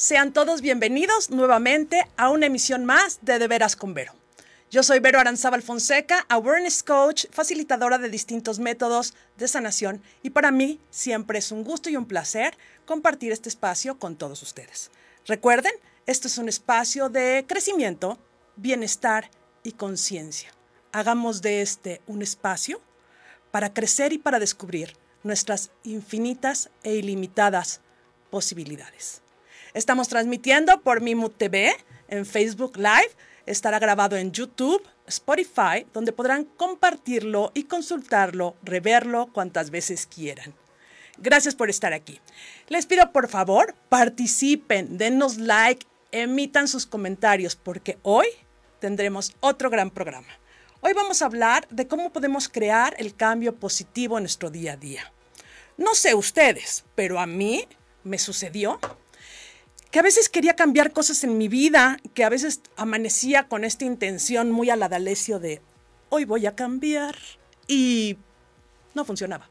Sean todos bienvenidos nuevamente a una emisión más de De Veras con Vero. Yo soy Vero Aranzábal Fonseca, Awareness Coach, facilitadora de distintos métodos de sanación y para mí siempre es un gusto y un placer compartir este espacio con todos ustedes. Recuerden, esto es un espacio de crecimiento, bienestar y conciencia. Hagamos de este un espacio para crecer y para descubrir nuestras infinitas e ilimitadas posibilidades. Estamos transmitiendo por Mimut TV en Facebook Live, estará grabado en YouTube, Spotify, donde podrán compartirlo y consultarlo, reverlo cuantas veces quieran. Gracias por estar aquí. Les pido por favor, participen, denos like, emitan sus comentarios, porque hoy tendremos otro gran programa. Hoy vamos a hablar de cómo podemos crear el cambio positivo en nuestro día a día. No sé ustedes, pero a mí me sucedió que a veces quería cambiar cosas en mi vida, que a veces amanecía con esta intención muy aladalecio de hoy voy a cambiar y no funcionaba.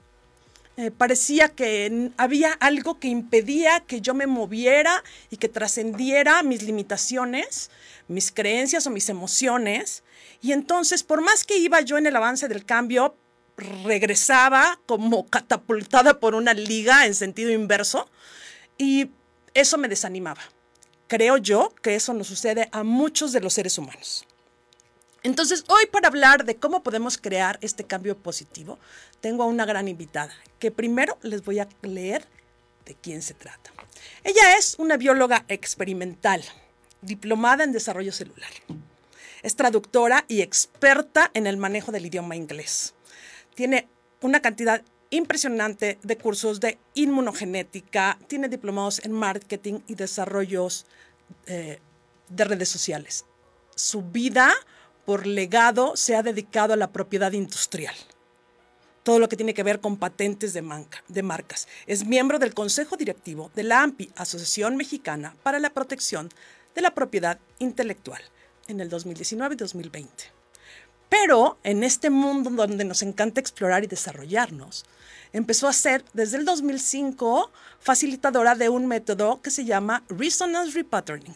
Eh, parecía que había algo que impedía que yo me moviera y que trascendiera mis limitaciones, mis creencias o mis emociones. Y entonces, por más que iba yo en el avance del cambio, regresaba como catapultada por una liga en sentido inverso y eso me desanimaba. Creo yo que eso nos sucede a muchos de los seres humanos. Entonces, hoy para hablar de cómo podemos crear este cambio positivo, tengo a una gran invitada, que primero les voy a leer de quién se trata. Ella es una bióloga experimental, diplomada en desarrollo celular. Es traductora y experta en el manejo del idioma inglés. Tiene una cantidad impresionante de cursos de inmunogenética, tiene diplomados en marketing y desarrollos eh, de redes sociales. Su vida por legado se ha dedicado a la propiedad industrial. Todo lo que tiene que ver con patentes de, de marcas. Es miembro del Consejo Directivo de la AMPI, Asociación Mexicana para la Protección de la Propiedad Intelectual, en el 2019 y 2020. Pero en este mundo donde nos encanta explorar y desarrollarnos, empezó a ser desde el 2005 facilitadora de un método que se llama Resonance Repatterning.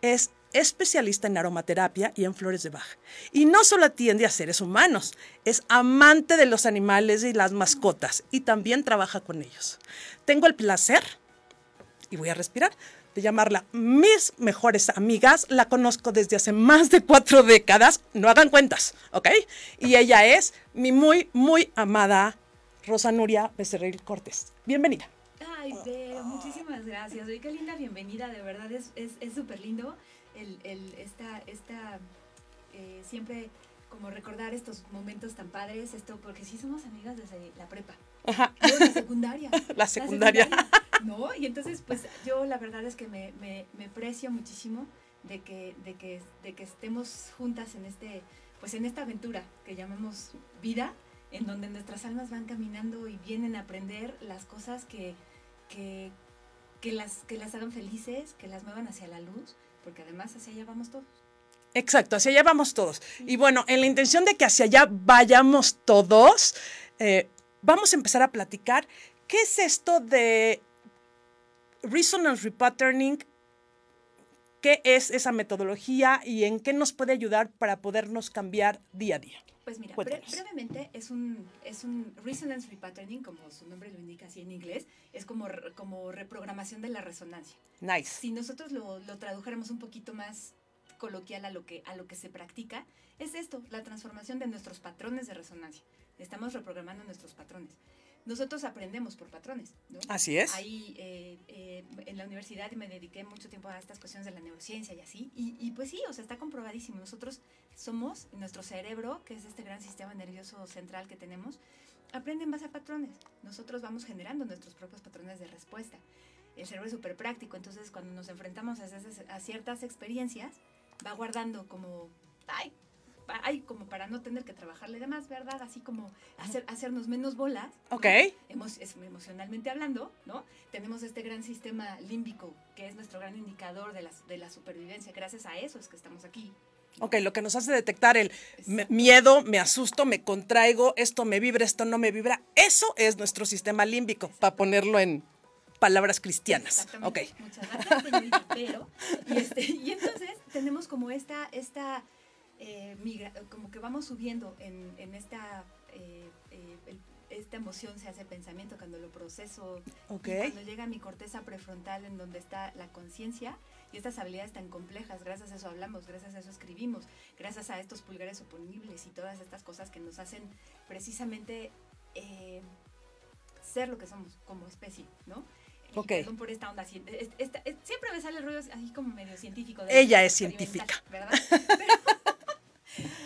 Es especialista en aromaterapia y en flores de Bach. Y no solo atiende a seres humanos, es amante de los animales y las mascotas y también trabaja con ellos. Tengo el placer, y voy a respirar, de llamarla mis mejores amigas. La conozco desde hace más de cuatro décadas. No hagan cuentas, ¿ok? Y ella es mi muy, muy amada Rosa Nuria Becerril Cortés. Bienvenida. Ay, Vero, muchísimas gracias. Oye, qué linda bienvenida, de verdad es súper es, lindo el, el, esta, esta eh, siempre como recordar estos momentos tan padres, esto, porque sí somos amigas desde la prepa. Ajá. la secundaria. La secundaria. ¿No? Y entonces, pues yo la verdad es que me, me, me precio muchísimo de que, de, que, de que estemos juntas en este, pues en esta aventura que llamamos vida, en donde nuestras almas van caminando y vienen a aprender las cosas que, que, que, las, que las hagan felices, que las muevan hacia la luz, porque además hacia allá vamos todos. Exacto, hacia allá vamos todos. Y bueno, en la intención de que hacia allá vayamos todos, eh, vamos a empezar a platicar qué es esto de Resonance Repatterning, qué es esa metodología y en qué nos puede ayudar para podernos cambiar día a día. Pues mira, brevemente es un, es un resonance repatterning, como su nombre lo indica así en inglés, es como, como reprogramación de la resonancia. Nice. Si nosotros lo, lo tradujéramos un poquito más coloquial a lo, que, a lo que se practica, es esto, la transformación de nuestros patrones de resonancia. Estamos reprogramando nuestros patrones. Nosotros aprendemos por patrones, ¿no? Así es. Ahí eh, eh, en la universidad me dediqué mucho tiempo a estas cuestiones de la neurociencia y así. Y, y, pues sí, o sea, está comprobadísimo. Nosotros somos, nuestro cerebro, que es este gran sistema nervioso central que tenemos, aprende en base a patrones. Nosotros vamos generando nuestros propios patrones de respuesta. El cerebro es súper práctico, entonces cuando nos enfrentamos a, a ciertas experiencias, va guardando como, ay, ay, como para no tener que trabajarle de más, ¿verdad? Así como hacer, hacernos menos bolas. Ok. emocionalmente hablando, ¿no? Tenemos este gran sistema límbico, que es nuestro gran indicador de la, de la supervivencia. Gracias a eso es que estamos aquí. Ok, lo que nos hace detectar el miedo, me asusto, me contraigo, esto me vibra, esto no me vibra, eso es nuestro sistema límbico, para ponerlo en palabras cristianas. Ok. Muchas gracias, señorita. Pero, y, este, y entonces tenemos como esta, esta eh, migra, como que vamos subiendo en, en esta, eh, eh, el- esta emoción se hace pensamiento cuando lo proceso. Ok. Y cuando llega a mi corteza prefrontal en donde está la conciencia y estas habilidades tan complejas, gracias a eso hablamos, gracias a eso escribimos, gracias a estos pulgares oponibles y todas estas cosas que nos hacen precisamente eh, ser lo que somos como especie, ¿no? Y Ok. Perdón por esta onda. siempre me sale el rollo así como medio científico. de Ella es científica. ¿Verdad? Pero,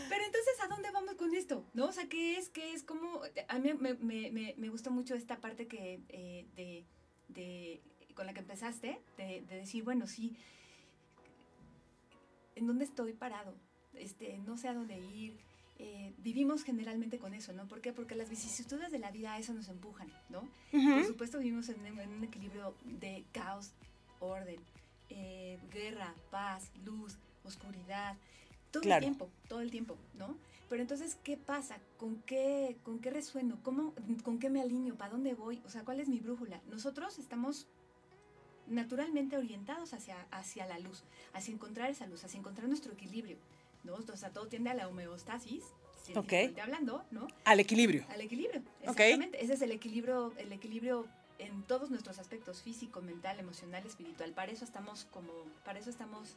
pero entonces, ¿a dónde vamos con esto? ¿No? O sea, ¿qué es? ¿Qué es? ¿Cómo? A mí me, me, me, me gustó mucho esta parte que, eh, de, de, con la que empezaste, de, de decir, bueno, sí, ¿en dónde estoy parado? Este, no sé a dónde ir. Eh, vivimos generalmente con eso, ¿no? ¿Por qué? Porque las vicisitudes de la vida a eso nos empujan, ¿no? Por supuesto vivimos en, un- en un equilibrio de caos, orden, eh, guerra, paz, luz, oscuridad, todo Claro. el tiempo, todo el tiempo, ¿no? Pero entonces, ¿qué pasa? ¿Con qué, con qué resueno? ¿Cómo, ¿Con qué me alineo? ¿Para dónde voy? O sea, ¿cuál es mi brújula? Nosotros estamos naturalmente orientados hacia, hacia la luz, hacia encontrar esa luz, hacia encontrar nuestro equilibrio, ¿no? O sea, todo tiende a la homeostasis, científicamente hablando, ¿no? Al equilibrio. Al equilibrio, exactamente. Ese es el equilibrio, el equilibrio en todos nuestros aspectos, físico, mental, emocional, espiritual. Para eso estamos como, para eso estamos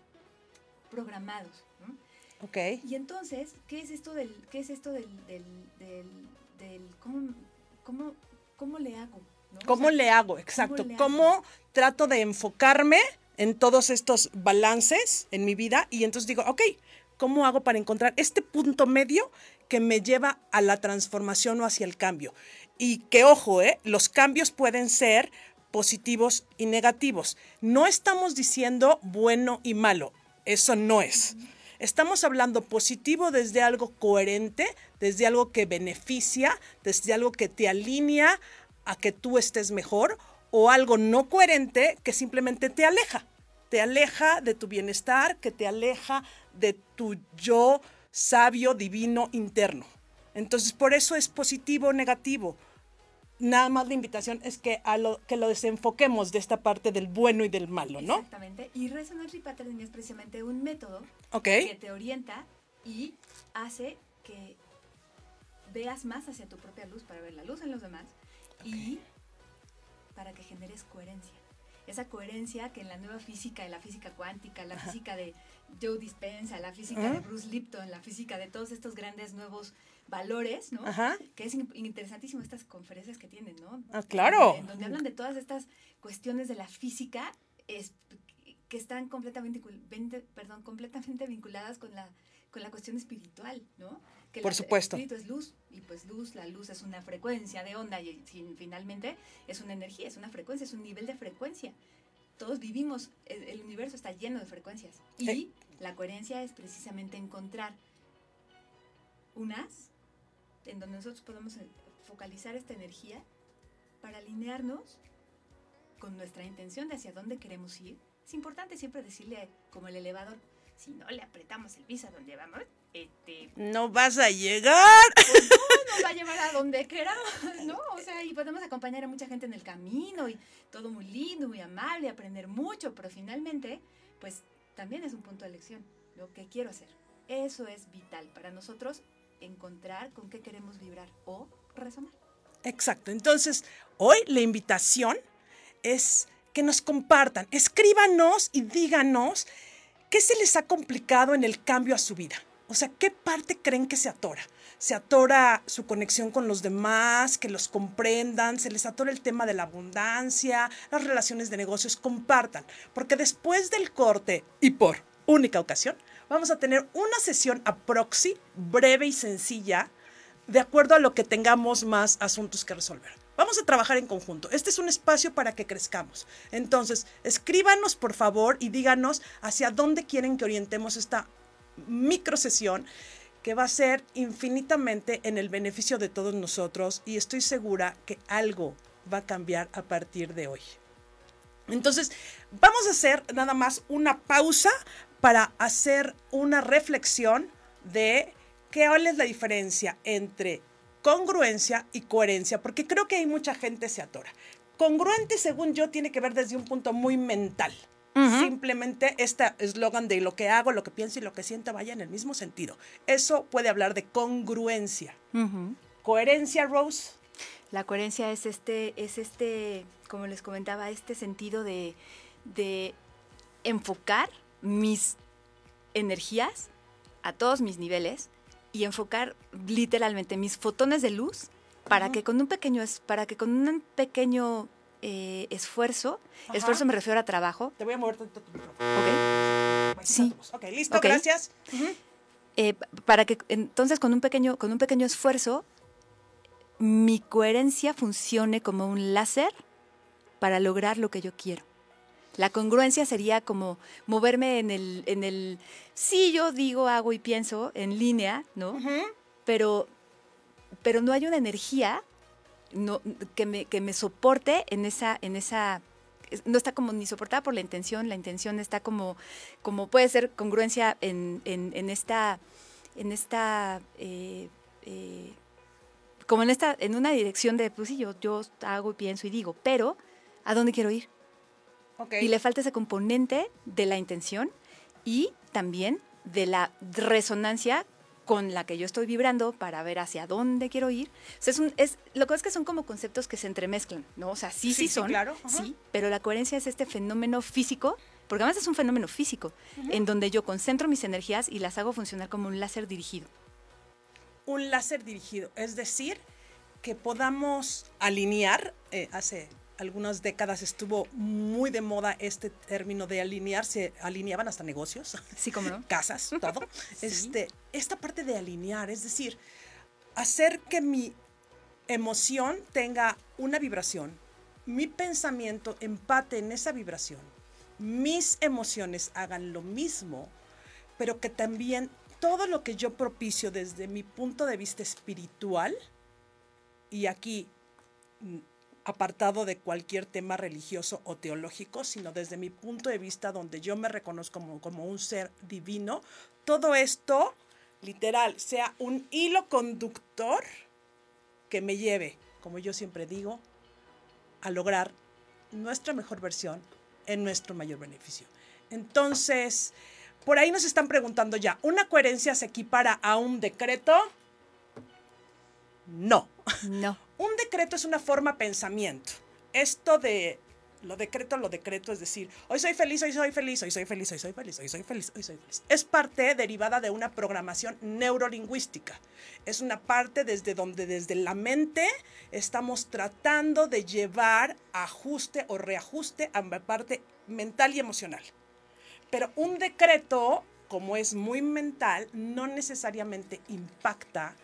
programados, ¿no? Ok. Y entonces, ¿qué es esto del, qué es esto del, del, del, del- cómo, cómo, cómo le hago? ¿no? O ¿Cómo sea, le hago? Exacto. hago? ¿Cómo trato de enfocarme en todos estos balances en mi vida? Y entonces digo, ok, ¿cómo hago para encontrar este punto medio que me lleva a la transformación o hacia el cambio? Y que ojo, ¿eh? los cambios pueden ser positivos y negativos. No estamos diciendo bueno y malo. Eso no es. Estamos hablando positivo desde algo coherente, desde algo que beneficia, desde algo que te alinea a que tú estés mejor, o algo no coherente que simplemente te aleja. Te aleja de tu bienestar, que te aleja de tu yo sabio, divino, interno. Entonces, por eso es positivo o negativo. Nada más la invitación es que, a lo, que lo desenfoquemos de esta parte del bueno y del malo, ¿no? Exactamente. Y Resonance Repattern es precisamente un método Ok. que te orienta y hace que veas más hacia tu propia luz para ver la luz en los demás y para que generes coherencia. Esa coherencia que en la nueva física, en la física cuántica, la física de Joe Dispenza, la física de Ajá. Bruce Lipton, la física de todos estos grandes nuevos valores, ¿no? Ajá. Que es in- interesantísimo estas conferencias que tienen, ¿no? Ah, claro. En donde hablan de todas estas cuestiones de la física es- que están completamente, perdón, completamente vinculadas con la, con la cuestión espiritual, ¿no? Que Por la- supuesto. El espíritu es luz, y pues luz, la luz es una frecuencia de onda, y fin- finalmente es una energía, es una frecuencia, es un nivel de frecuencia. Todos vivimos, el, el universo está lleno de frecuencias. Y la coherencia es precisamente encontrar unas en donde nosotros podemos eh, focalizar esta energía para alinearnos con nuestra intención de hacia dónde queremos ir. Es importante siempre decirle, como el elevador, si no le apretamos el piso a donde vamos, este, No vas a llegar. pues no, nos va a llevar a donde queramos, ¿no? O sea, y podemos acompañar a mucha gente en el camino y todo muy lindo, muy amable, aprender mucho, pero finalmente, pues también es un punto de elección, lo que quiero hacer. Eso es vital para nosotros encontrar con qué queremos vibrar o resonar. Exacto. Entonces, hoy la invitación es que nos compartan, escríbanos y díganos qué se les ha complicado en el cambio a su vida. O sea, ¿qué parte creen que se atora? Se atora su conexión con los demás, que los comprendan, se les atora el tema de la abundancia, las relaciones de negocios, compartan, porque después del corte y por única ocasión, vamos a tener una sesión a proxy, breve y sencilla, de acuerdo a lo que tengamos más asuntos que resolver. Vamos a trabajar en conjunto. Este es un espacio para que crezcamos. Entonces, escríbanos por favor y díganos hacia dónde quieren que orientemos esta micro sesión que va a ser infinitamente en el beneficio de todos nosotros y estoy segura que algo va a cambiar a partir de hoy. Entonces, vamos a hacer nada más una pausa para hacer una reflexión de qué cuál es la diferencia entre congruencia y coherencia, porque creo que hay mucha gente se atora. Congruente, según yo, tiene que ver desde un punto muy mental. Simplemente este eslogan de lo que hago, lo que pienso y lo que siento vaya en el mismo sentido. Eso puede hablar de congruencia. Coherencia, Rose. La coherencia es este, es este, como les comentaba, este sentido de, de enfocar mis energías a todos mis niveles y enfocar literalmente mis fotones de luz para que con un pequeño para que con un pequeño eh, esfuerzo, esfuerzo me refiero a trabajo. Te voy a mover tu micrófono. Ok. Sí. Ok, listo, gracias. Eh, para que entonces con un pequeño con un pequeño esfuerzo mi coherencia funcione como un láser para lograr lo que yo quiero. La congruencia sería como moverme en el, en el, sí, yo digo, hago y pienso en línea, ¿no? pero, pero no hay una energía no, que, me, que me soporte en esa, en esa, no está como ni soportada por la intención, la intención está como, como puede ser congruencia en, en, esta, en esta, eh, eh, como en esta, en una dirección de, pues sí, yo, yo hago y pienso y digo, pero ¿a dónde quiero ir? Y le falta ese componente de la intención y también de la resonancia con la que yo estoy vibrando para ver hacia dónde quiero ir. es, es lo que es que son como conceptos que se entremezclan, ¿no? O sea, sí, sí, son, claro. sí, pero la coherencia es este fenómeno físico, porque además es un fenómeno físico, en donde yo concentro mis energías y las hago funcionar como un láser dirigido. Un láser dirigido, es decir, que podamos alinear, eh, hace algunas décadas estuvo muy de moda este término de alinearse, alineaban hasta negocios, sí, como no? casas, todo. Este, esta parte de alinear, es decir, hacer que mi emoción tenga una vibración, mi pensamiento empate en esa vibración, mis emociones hagan lo mismo, pero que también todo lo que yo propicio desde mi punto de vista espiritual, y aquí apartado de cualquier tema religioso o teológico, sino desde mi punto de vista donde yo me reconozco como, un ser divino, todo esto, literal, sea un hilo conductor que me lleve, como yo siempre digo, a lograr nuestra mejor versión en nuestro mayor beneficio. Entonces, por ahí nos están preguntando ya, ¿una coherencia se equipara a un decreto? No. No. Un decreto es una forma pensamiento. Esto de lo decreto, lo decreto, es decir, hoy soy feliz, hoy soy feliz, hoy soy feliz, hoy soy feliz, hoy soy feliz, hoy soy feliz. Es parte derivada de una programación neurolingüística. Es una parte desde donde desde la mente estamos tratando de llevar ajuste o reajuste a la parte mental y emocional. Pero un decreto, como es muy mental, no necesariamente impacta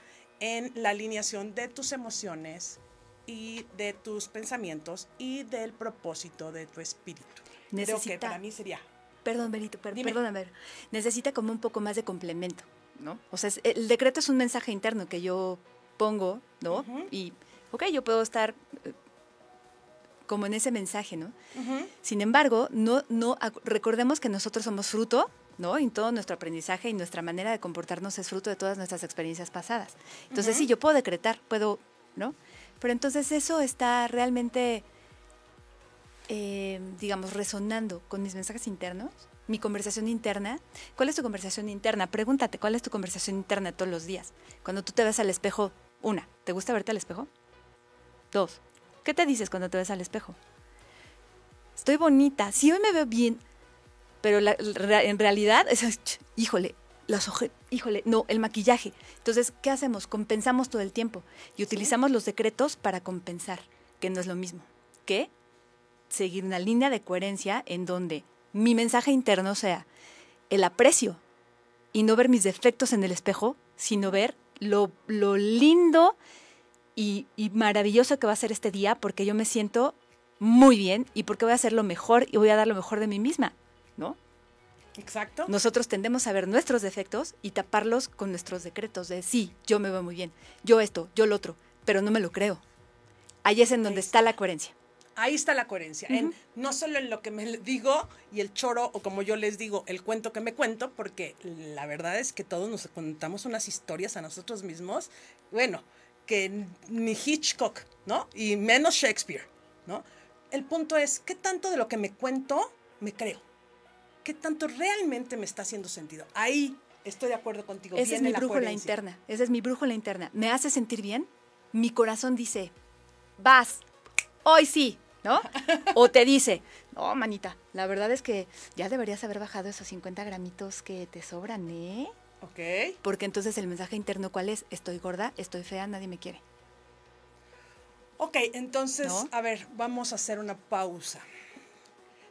en la alineación de tus emociones y de tus pensamientos y del propósito de tu espíritu. Necesita, Creo que para mí sería... Perdón, Benito, perdóname. Necesita como un poco más de complemento, ¿no? O sea, el decreto es un mensaje interno que yo pongo, ¿no? Y, ok, yo puedo estar eh, como en ese mensaje, ¿no? Sin embargo, no, no, recordemos que nosotros somos fruto ¿no? Y todo nuestro aprendizaje y nuestra manera de comportarnos es fruto de todas nuestras experiencias pasadas. Entonces, sí, yo puedo decretar, puedo, ¿no? Pero entonces eso está realmente, eh, digamos, resonando con mis mensajes internos, mi conversación interna. ¿Cuál es tu conversación interna? Pregúntate, ¿cuál es tu conversación interna todos los días? Cuando tú te ves al espejo, una, ¿te gusta verte al espejo? Dos, ¿qué te dices cuando te ves al espejo? Estoy bonita, si hoy me veo bien, pero en realidad, es, híjole, los ojos, híjole, no, el maquillaje. Entonces, ¿qué hacemos? Compensamos todo el tiempo y utilizamos los decretos para compensar, que no es lo mismo que seguir una línea de coherencia en donde mi mensaje interno sea el aprecio y no ver mis defectos en el espejo, sino ver lo, lindo y, y, maravilloso que va a ser este día porque yo me siento muy bien y porque voy a hacer lo mejor y voy a dar lo mejor de mí misma. ¿No? Exacto. Nosotros tendemos a ver nuestros defectos y taparlos con nuestros decretos de sí, yo me veo muy bien, yo esto, yo lo otro, pero no me lo creo. Ahí es en donde está. la coherencia. Ahí está la coherencia, en, no solo en lo que me digo y el choro, o como yo les digo, el cuento que me cuento, porque la verdad es que todos nos contamos unas historias a nosotros mismos, bueno, que ni Hitchcock, ¿no? Y menos Shakespeare, ¿no? el punto es, ¿qué tanto de lo que me cuento me creo? ¿Qué tanto realmente me está haciendo sentido? Ahí estoy de acuerdo contigo. Esa es mi brújula interna. Esa es mi brújula interna. ¿Me hace sentir bien? Mi corazón dice, vas, hoy sí, ¿no? O te dice, no, manita, la verdad es que ya deberías haber bajado esos 50 gramitos que te sobran, ¿eh? Ok. Porque entonces el mensaje interno, ¿cuál es? Estoy gorda, estoy fea, nadie me quiere. Ok, entonces, a ver, vamos a hacer una pausa.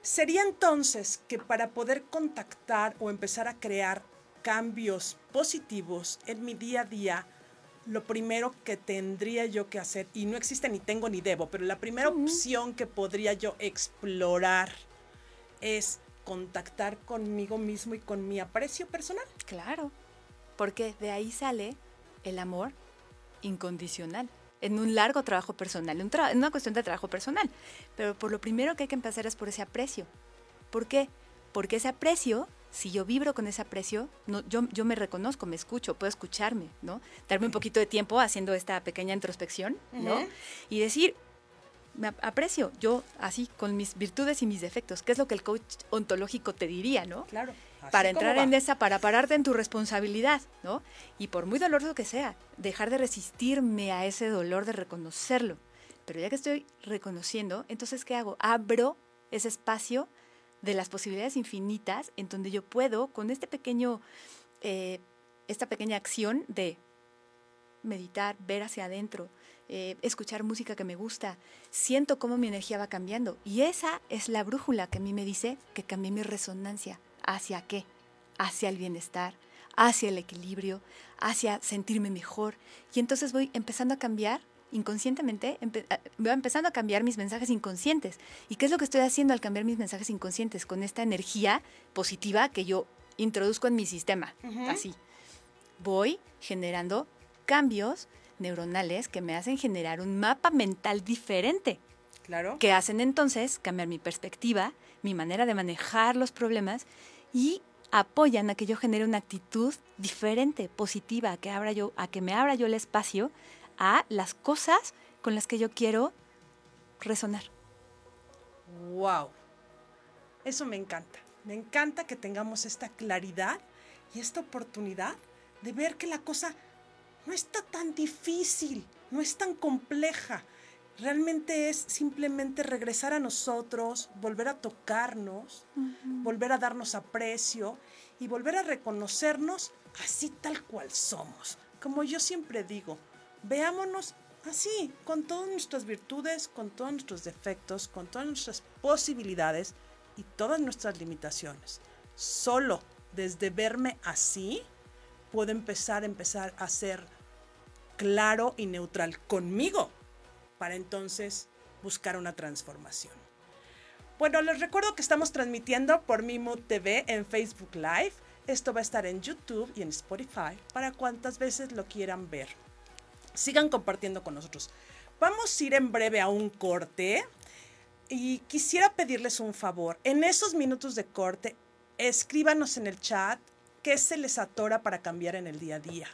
Sería entonces que para poder contactar o empezar a crear cambios positivos en mi día a día, lo primero que tendría yo que hacer, y no existe ni tengo ni debo, pero la primera opción que podría yo explorar es contactar conmigo mismo y con mi aprecio personal. Claro, porque de ahí sale el amor incondicional en un largo trabajo personal, en, una cuestión de trabajo personal. Pero por lo primero que hay que empezar es por ese aprecio. ¿Por qué? Porque ese aprecio, si yo vibro con ese aprecio, no, yo, yo me reconozco, me escucho, puedo escucharme, ¿no? Darme un poquito de tiempo haciendo esta pequeña introspección, ¿no? Y decir, me aprecio, yo así, con mis virtudes y mis defectos, que es lo que el coach ontológico te diría, ¿no? Claro para entrar en esa, para pararte en tu responsabilidad, ¿no? Y por muy doloroso que sea, dejar de resistirme a ese dolor de reconocerlo. Pero ya que estoy reconociendo, entonces, ¿qué hago? Abro ese espacio de las posibilidades infinitas en donde yo puedo, con este pequeño, eh, esta pequeña acción de meditar, ver hacia adentro, eh, escuchar música que me gusta, siento cómo mi energía va cambiando. Y esa es la brújula que a mí me dice que cambié mi resonancia ¿Hacia qué? Hacia el bienestar, hacia el equilibrio, hacia sentirme mejor. Y entonces voy empezando a cambiar inconscientemente, ah, voy empezando a cambiar mis mensajes inconscientes. ¿Y qué es lo que estoy haciendo al cambiar mis mensajes inconscientes? Con esta energía positiva que yo introduzco en mi sistema. Así. Voy generando cambios neuronales que me hacen generar un mapa mental diferente. Claro. Que hacen entonces cambiar mi perspectiva, mi manera de manejar los problemas y apoyan a que yo genere una actitud diferente, positiva, que, abra yo, a que me abra yo el espacio a las cosas con las que yo quiero resonar. ¡Wow! Eso me encanta. Me encanta que tengamos esta claridad y esta oportunidad de ver que la cosa no está tan difícil, no es tan compleja. Realmente es simplemente regresar a nosotros, volver a tocarnos, volver a darnos aprecio y volver a reconocernos así tal cual somos. Como yo siempre digo, veámonos así, con todas nuestras virtudes, con todos nuestros defectos, con todas nuestras posibilidades y todas nuestras limitaciones. Solo desde verme así puedo empezar a empezar a ser claro y neutral conmigo para entonces buscar una transformación. Bueno, les recuerdo que estamos transmitiendo por Mimo TV en Facebook Live. Esto va a estar en YouTube y en Spotify para cuantas veces lo quieran ver. Sigan compartiendo con nosotros. Vamos a ir en breve a un corte y quisiera pedirles un favor. En esos minutos de corte, escríbanos en el chat qué se les atora para cambiar en el día a día.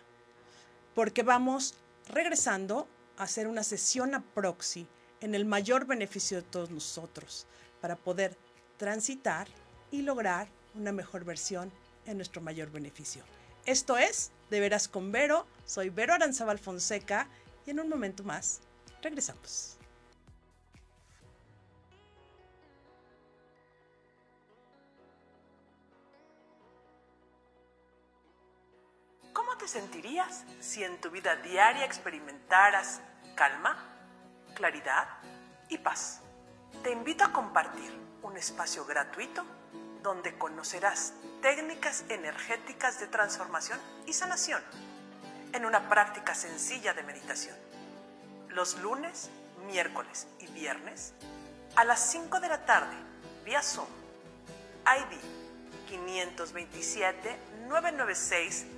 Porque vamos regresando hacer una sesión a proxy en el mayor beneficio de todos nosotros para poder transitar y lograr una mejor versión en nuestro mayor beneficio. Esto es De Veras con Vero, soy Vero Aranzabal Fonseca y en un momento más regresamos. Sentirías si en tu vida diaria experimentaras calma, claridad y paz. Te invito a compartir un espacio gratuito donde conocerás técnicas energéticas de transformación y sanación en una práctica sencilla de meditación. Los lunes, miércoles y viernes a las 5 de la tarde vía Zoom. ID 527 996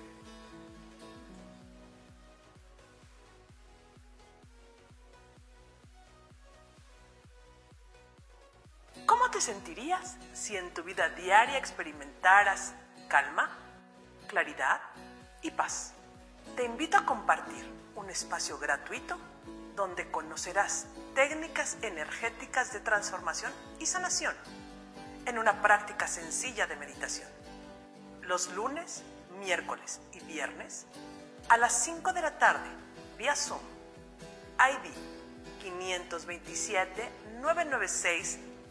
Te sentirías si en tu vida diaria experimentaras calma, claridad y paz? Te invito a compartir un espacio gratuito donde conocerás técnicas energéticas de transformación y sanación en una práctica sencilla de meditación. Los lunes, miércoles y viernes a las 5 de la tarde vía Zoom. ID 527 996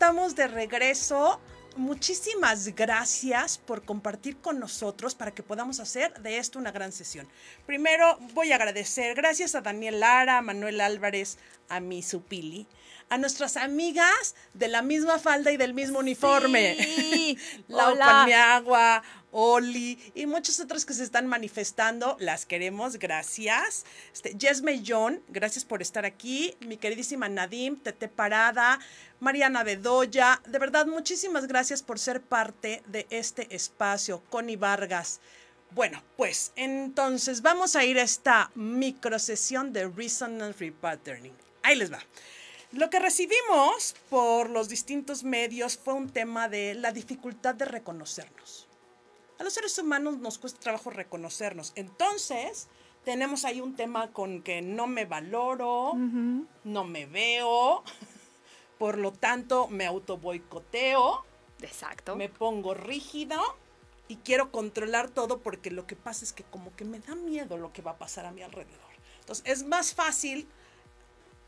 Estamos de regreso. Muchísimas gracias por compartir con nosotros para que podamos hacer de esto una gran sesión. Primero voy a agradecer, gracias a Daniel Lara, a Manuel Álvarez, a mi Supili, a nuestras amigas de la misma falda y del mismo uniforme. Sí. Lau. Paniagua, Oli y muchos otros que se están manifestando. Las queremos, gracias. Este, Jesme John, gracias por estar aquí. Mi queridísima Nadim, Tete Parada, Mariana Bedoya. De verdad, muchísimas gracias por ser parte de este espacio. Connie Vargas. Bueno, pues entonces vamos a ir a esta microsesión de Resonance Repatterning. Ahí les va. Lo que recibimos por los distintos medios fue un tema de la dificultad de reconocernos. A los seres humanos nos cuesta trabajo reconocernos. Entonces, tenemos ahí un tema con que no me valoro, no me veo, por lo tanto me auto boicoteo, Exacto. me pongo rígido y quiero controlar todo porque lo que pasa es que como que me da miedo lo que va a pasar a mi alrededor. Entonces, es más fácil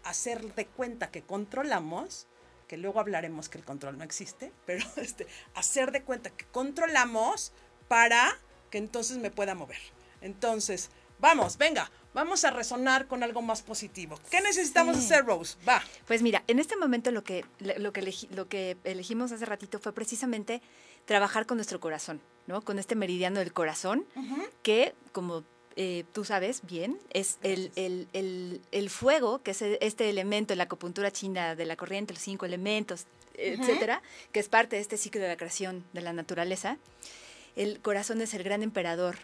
hacer de cuenta que controlamos, que luego hablaremos que el control no existe, pero este, hacer de cuenta que controlamos para que entonces me pueda mover. Entonces, vamos, venga, vamos a resonar con algo más positivo. ¿Qué necesitamos Sí. hacer, Rose? Va. Pues mira, en este momento lo que, lo, que elegi- lo que elegimos hace ratito fue precisamente trabajar con nuestro corazón, ¿no? Con este meridiano del corazón, que como eh, tú sabes bien, es el, el- el- el fuego, que es este elemento en la acupuntura china de la corriente, los cinco elementos, etcétera, que es parte de este ciclo de la creación de la naturaleza. El corazón es el gran emperador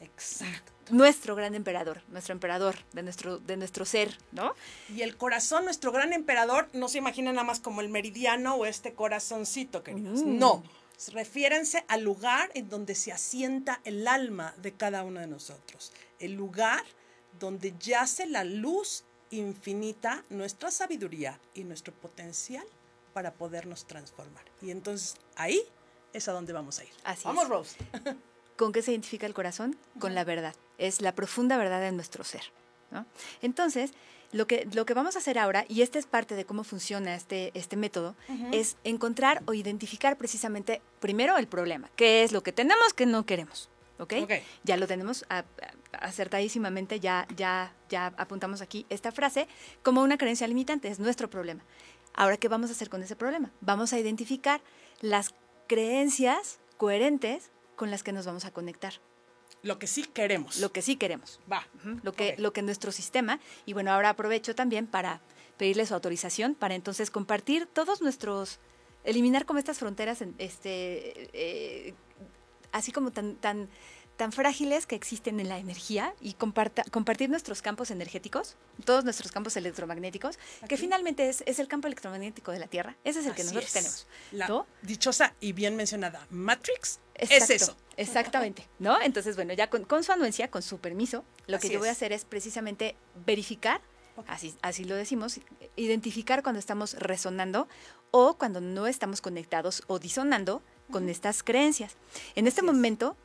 Exacto. nuestro gran emperador, nuestro emperador de nuestro, de nuestro ser, ¿no? Y el corazón, nuestro gran emperador, no se imagina nada más como el meridiano o este corazoncito, queridos. Mm. No. Refiérense al lugar en donde se asienta el alma de cada uno de nosotros. El lugar donde yace la luz infinita, nuestra sabiduría y nuestro potencial para podernos transformar. Y entonces ahí es a donde vamos a ir. Así vamos, es. Rose. ¿Con qué se identifica el corazón? Con la verdad. Es la profunda verdad de nuestro ser. ¿no? Entonces, lo que, lo que vamos a hacer ahora, y esta es parte de cómo funciona este, este método, es encontrar o identificar precisamente primero el problema, qué es lo que tenemos que no queremos. ¿ok? Ya lo tenemos a- a- acertadísimamente, ya, ya, ya apuntamos aquí esta frase como una creencia limitante, es nuestro problema. Ahora, ¿qué vamos a hacer con ese problema? Vamos a identificar las creencias coherentes con las que nos vamos a conectar, Lo que sí queremos. lo que sí queremos. Va. Lo que, lo que nuestro sistema, y bueno, ahora aprovecho también para pedirle su autorización para entonces compartir todos nuestros, eliminar como estas fronteras, en- este, eh, así como tan, tan, tan frágiles que existen en la energía y comparta- compartir nuestros campos energéticos, todos nuestros campos electromagnéticos, que finalmente es, es el campo electromagnético de la Tierra, ese es el que Así nosotros es. tenemos. La ¿no? dichosa y bien mencionada Matrix Exacto, es eso. Exactamente, ¿no? Entonces, bueno, ya con, con su anuencia, con su permiso, lo Así que yo voy a hacer es precisamente verificar, así, así lo decimos, identificar cuando estamos resonando o cuando no estamos conectados o disonando con estas creencias. En este Así momento,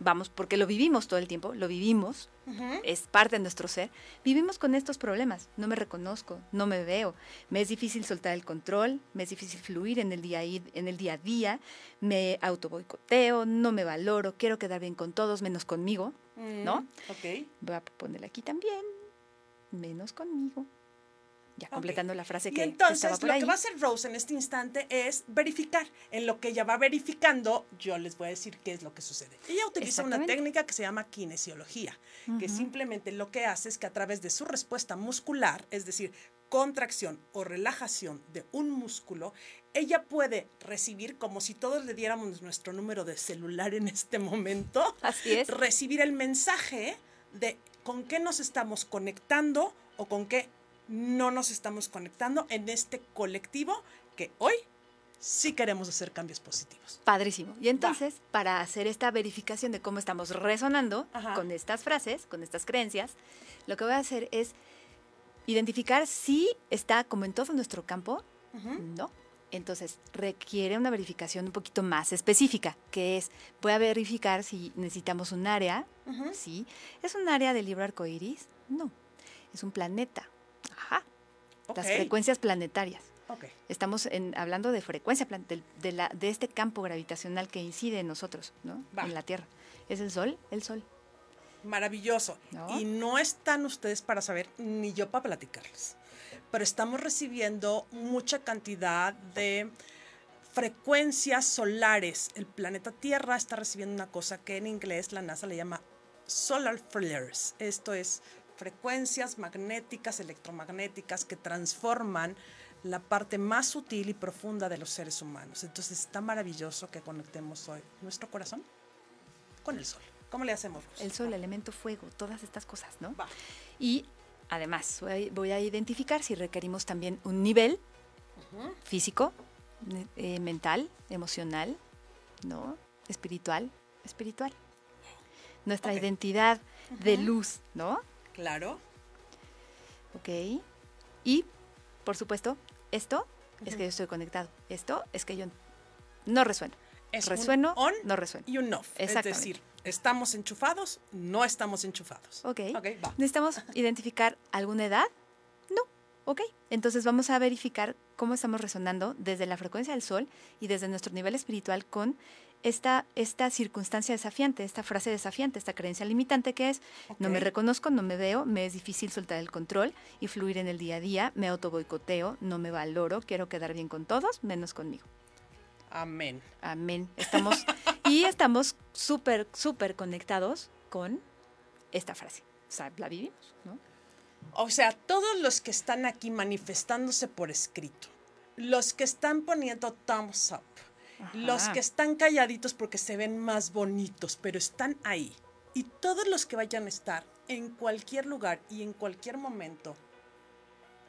vamos, porque lo vivimos todo el tiempo, lo vivimos, es parte de nuestro ser, vivimos con estos problemas. No me reconozco, no me veo, me es difícil soltar el control, me es difícil fluir en el día, a- en el día a día, me autoboicoteo, no me valoro, quiero quedar bien con todos, menos conmigo. ¿no? Mm, Ok. Voy a ponerle aquí también, menos conmigo. Ya completando la frase Y que entonces estaba por lo ahí. que va a hacer Rose en este instante es verificar. En lo que ella va verificando, yo les voy a decir qué es lo que sucede. Ella utiliza una técnica que se llama kinesiología, que simplemente lo que hace es que a través de su respuesta muscular, es decir, contracción o relajación de un músculo, ella puede recibir, como si todos le diéramos nuestro número de celular en este momento, Así es. recibir el mensaje de con qué nos estamos conectando o con qué no nos estamos conectando en este colectivo que hoy sí queremos hacer cambios positivos. Padrísimo. Y entonces, para hacer esta verificación de cómo estamos resonando Ajá. con estas frases, con estas creencias, lo que voy a hacer es identificar si está como en todo nuestro campo, no. Entonces, requiere una verificación un poquito más específica, que es, voy a verificar si necesitamos un área. ¿sí? ¿Es un área del libro arcoíris? No. Es un planeta. Las frecuencias planetarias. Estamos en- hablando de frecuencia, de, la- de este campo gravitacional que incide en nosotros, ¿no? Va. En la Tierra. ¿Es el Sol? El Sol. Maravilloso. ¿No? Y no están ustedes para saber, ni yo para platicarles. Pero estamos recibiendo mucha cantidad de frecuencias solares. El planeta Tierra está recibiendo una cosa que en inglés la NASA le llama solar flares. Esto es frecuencias magnéticas, electromagnéticas que transforman la parte más sutil y profunda de los seres humanos. Entonces está maravilloso que conectemos hoy nuestro corazón con el sol. ¿Cómo le hacemos? Rose? El Sol, elemento fuego, todas estas cosas, ¿no? Va. Y además voy a, identificar si requerimos también un nivel físico, eh, mental, emocional, ¿no? Espiritual, espiritual. Nuestra identidad de luz, ¿no? Claro. Ok. Y, por supuesto, esto es que yo estoy conectado. Esto es que yo no resueno. Es un resueno, on no resueno. y un off. Es decir, estamos enchufados, no estamos enchufados. Ok. Ok, va. ¿Necesitamos identificar alguna edad? No. Ok. Entonces vamos a verificar cómo estamos resonando desde la frecuencia del sol y desde nuestro nivel espiritual con esta, esta circunstancia desafiante, esta frase desafiante, esta creencia limitante que es, no me reconozco, no me veo, me es difícil soltar el control y fluir en el día a día, me autoboicoteo, no me valoro, quiero quedar bien con todos, menos conmigo. Amén. Amén. Estamos, y estamos súper, súper conectados con esta frase. O sea, la vivimos, ¿no? O sea, todos los que están aquí manifestándose por escrito, los que están poniendo thumbs up, los Ajá. que están calladitos porque se ven más bonitos, pero están ahí, y todos los que vayan a estar en cualquier lugar y en cualquier momento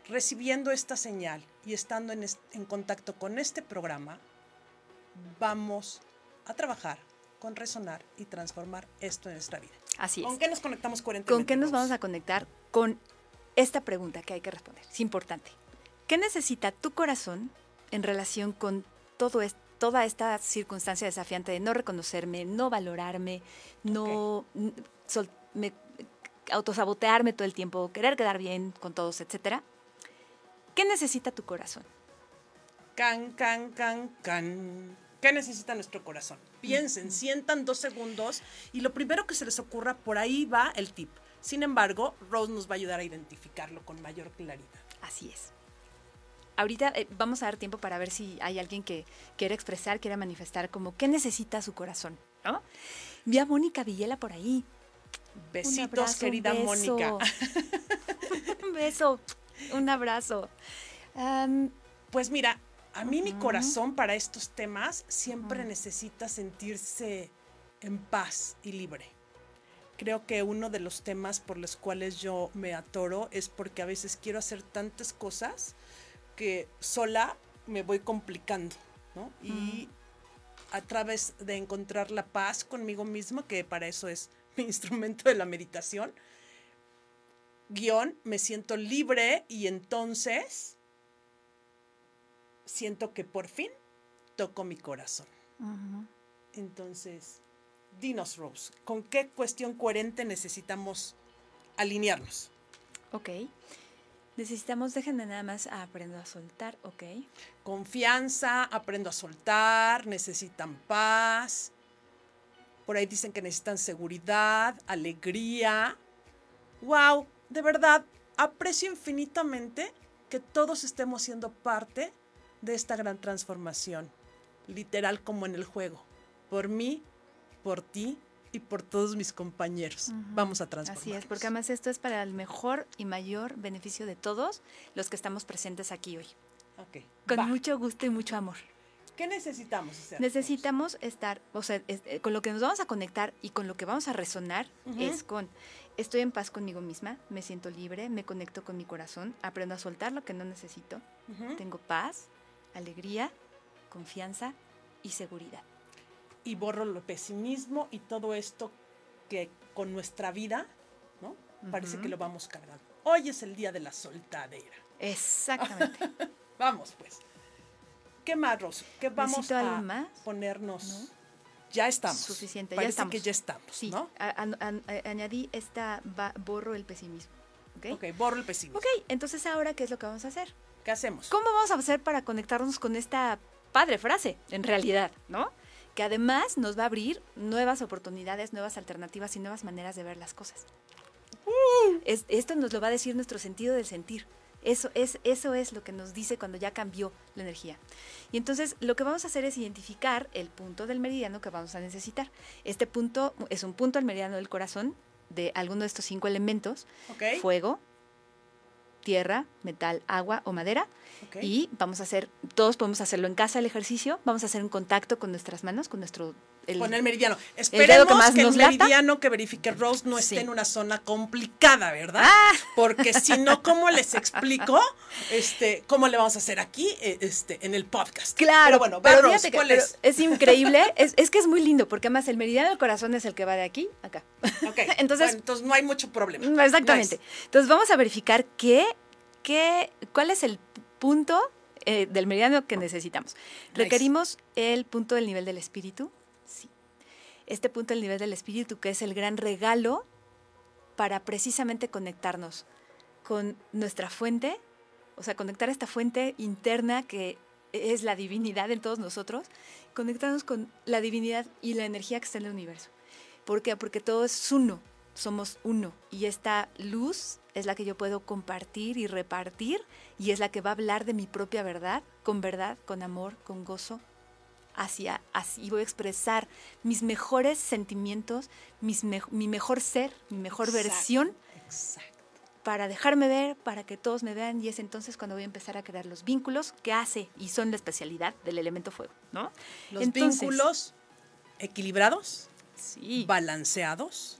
recibiendo esta señal y estando en, es- en contacto con este programa, vamos a trabajar con resonar y transformar esto en nuestra vida. Así es. ¿Con qué nos conectamos coherentemente? ¿Con qué nos vamos a conectar? Con esta pregunta que hay que responder. Es importante. ¿Qué necesita tu corazón en relación con todo es- toda esta circunstancia desafiante de no reconocerme, no valorarme, no n- sol- me- autosabotearme todo el tiempo, querer quedar bien con todos, etcétera? ¿Qué necesita tu corazón? Can, can, can, can. ¿Qué necesita nuestro corazón? Piensen, sientan dos segundos y lo primero que se les ocurra, por ahí va el tip. Sin embargo, Rose nos va a ayudar a identificarlo con mayor claridad. Así es. Ahorita eh, vamos a dar tiempo para ver si hay alguien que quiere expresar, quiere manifestar como qué necesita su corazón, ¿no? Vi a Mónica Villela por ahí. Besitos, abrazo, querida. Mónica. un beso, un abrazo. Pues mira, a mí mi corazón para estos temas siempre necesita sentirse en paz y libre. Creo que uno de los temas por los cuales yo me atoro es porque a veces quiero hacer tantas cosas que sola me voy complicando, ¿no? Y a través de encontrar la paz conmigo misma, que para eso es mi instrumento de la meditación, guion, me siento libre y entonces siento que por fin toco mi corazón. Entonces, dinos, Rose, ¿con qué cuestión coherente necesitamos alinearnos? Ok. Necesitamos, déjenme nada más aprendo a soltar, ok. Confianza, aprendo a soltar, necesitan paz. Por ahí dicen que necesitan seguridad, alegría. ¡Wow! De verdad, aprecio infinitamente que todos estemos siendo parte de esta gran transformación. Literal como en el juego. Por mí, por ti y por todos mis compañeros. Vamos a transformar. Así es, porque además esto es para el mejor y mayor beneficio de todos los que estamos presentes aquí hoy. Ok. Con va. mucho gusto y mucho amor. ¿Qué necesitamos hacer? Necesitamos estar, o sea, es- eh, con lo que nos vamos a conectar y con lo que vamos a resonar es con, estoy en paz conmigo misma, me siento libre, me conecto con mi corazón, aprendo a soltar lo que no necesito, tengo paz, alegría, confianza y seguridad. Y borro el pesimismo y todo esto que con nuestra vida, ¿no? Parece que lo vamos cargando. Hoy es el día de la soltadera. Exactamente. Vamos, pues. ¿Qué más, Rosu? ¿Qué vamos ¿Necesito a más? ponernos? ¿No? Ya estamos. Suficiente, ya Parece estamos. que ya estamos, Sí, ¿no? a- a- a- añadí esta, ba- borro el pesimismo. ¿ok? Ok, borro el pesimismo. Ok, entonces ahora, ¿qué es lo que vamos a hacer? ¿Qué hacemos? ¿Cómo vamos a hacer para conectarnos con esta padre frase, en realidad, ¿no? Que además nos va a abrir nuevas oportunidades, nuevas alternativas y nuevas maneras de ver las cosas. Es- esto nos lo va a decir nuestro sentido del sentir. Eso es, eso es lo que nos dice cuando ya cambió la energía. Y entonces lo que vamos a hacer es identificar el punto del meridiano que vamos a necesitar. Este punto es un punto al meridiano del corazón de alguno de estos cinco elementos, fuego, tierra, metal, agua o madera. Y vamos a hacer, todos podemos hacerlo en casa el ejercicio, vamos a hacer un contacto con nuestras manos, con nuestro... el- Con el meridiano. Esperemos que más que, nos el lata. meridiano que verifique Rose no esté Sí. en una zona complicada, ¿verdad? ¡Ah! Porque si no, ¿cómo les explico? Este, ¿cómo le vamos a hacer aquí eh, este, en el podcast? Claro, Pero bueno, pero Rose, que- ¿cuál pero es? increíble, es, es que es muy lindo, porque además el meridiano del corazón es el que va de aquí a acá. Ok, entonces- bueno, entonces no hay mucho problema. Mm, Exactamente. Nice. Entonces vamos a verificar qué, qué, cuál es el punto eh, del meridiano que necesitamos. Nice. ¿Requerimos el punto del nivel del espíritu? Este punto del nivel del espíritu que es el gran regalo para precisamente conectarnos con nuestra fuente, o sea, conectar esta fuente interna que es la divinidad en todos nosotros, conectarnos con la divinidad y la energía que está en el universo. ¿Por qué? Porque todo es uno, somos uno. Y esta luz es la que yo puedo compartir y repartir y es la que va a hablar de mi propia verdad, con verdad, con amor, con gozo. Hacia, así voy a expresar mis mejores sentimientos, mis me- mi mejor ser, mi mejor Exacto, versión Exacto. para dejarme ver, para que todos me vean y es entonces cuando voy a empezar a crear los vínculos que hace y son la especialidad del elemento fuego, ¿no? Los Entonces, vínculos equilibrados, Sí. balanceados,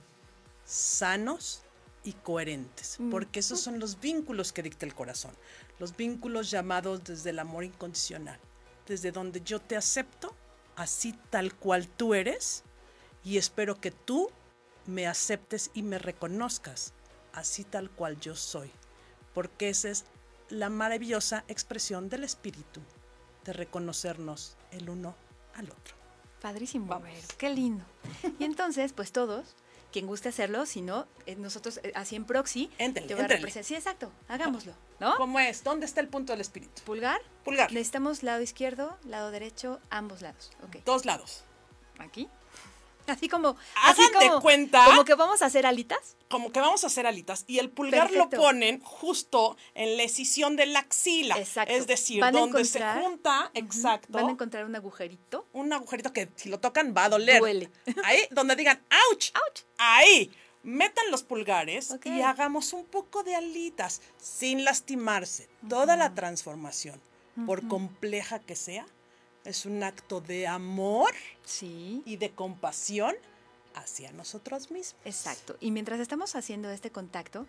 sanos y coherentes, porque esos son los vínculos que dicta el corazón, los vínculos llamados desde el amor incondicional, desde donde yo te acepto así tal cual tú eres y espero que tú me aceptes y me reconozcas así tal cual yo soy, porque esa es la maravillosa expresión del espíritu, de reconocernos el uno al otro. Padrísimo, Vamos. Vero, qué lindo. Y entonces, pues todos, quien guste hacerlo, si no, eh, nosotros eh, así en proxy, te voy a. Sí, exacto, hagámoslo, ¿no? ¿Cómo es? ¿Dónde está el punto del espíritu? Pulgar, Pulgar. necesitamos lado izquierdo, lado derecho, ambos lados, ok. Dos lados. Aquí. Así como, así Hagan de como, cuenta- como que vamos a hacer alitas. Como que vamos a hacer alitas. Y el pulgar Perfecto. lo ponen justo en la escisión de la axila. Exacto. Es decir, Van donde se junta, exacto, Van a encontrar un agujerito. un agujerito que si lo tocan va a doler. Duele. Ahí, donde digan, ¡ouch! ¡Auch! Ahí. Metan los pulgares y hagamos un poco de alitas sin lastimarse. Toda la transformación, por compleja que sea, es un acto de amor Sí. y de compasión hacia nosotros mismos. Exacto. Y mientras estamos haciendo este contacto,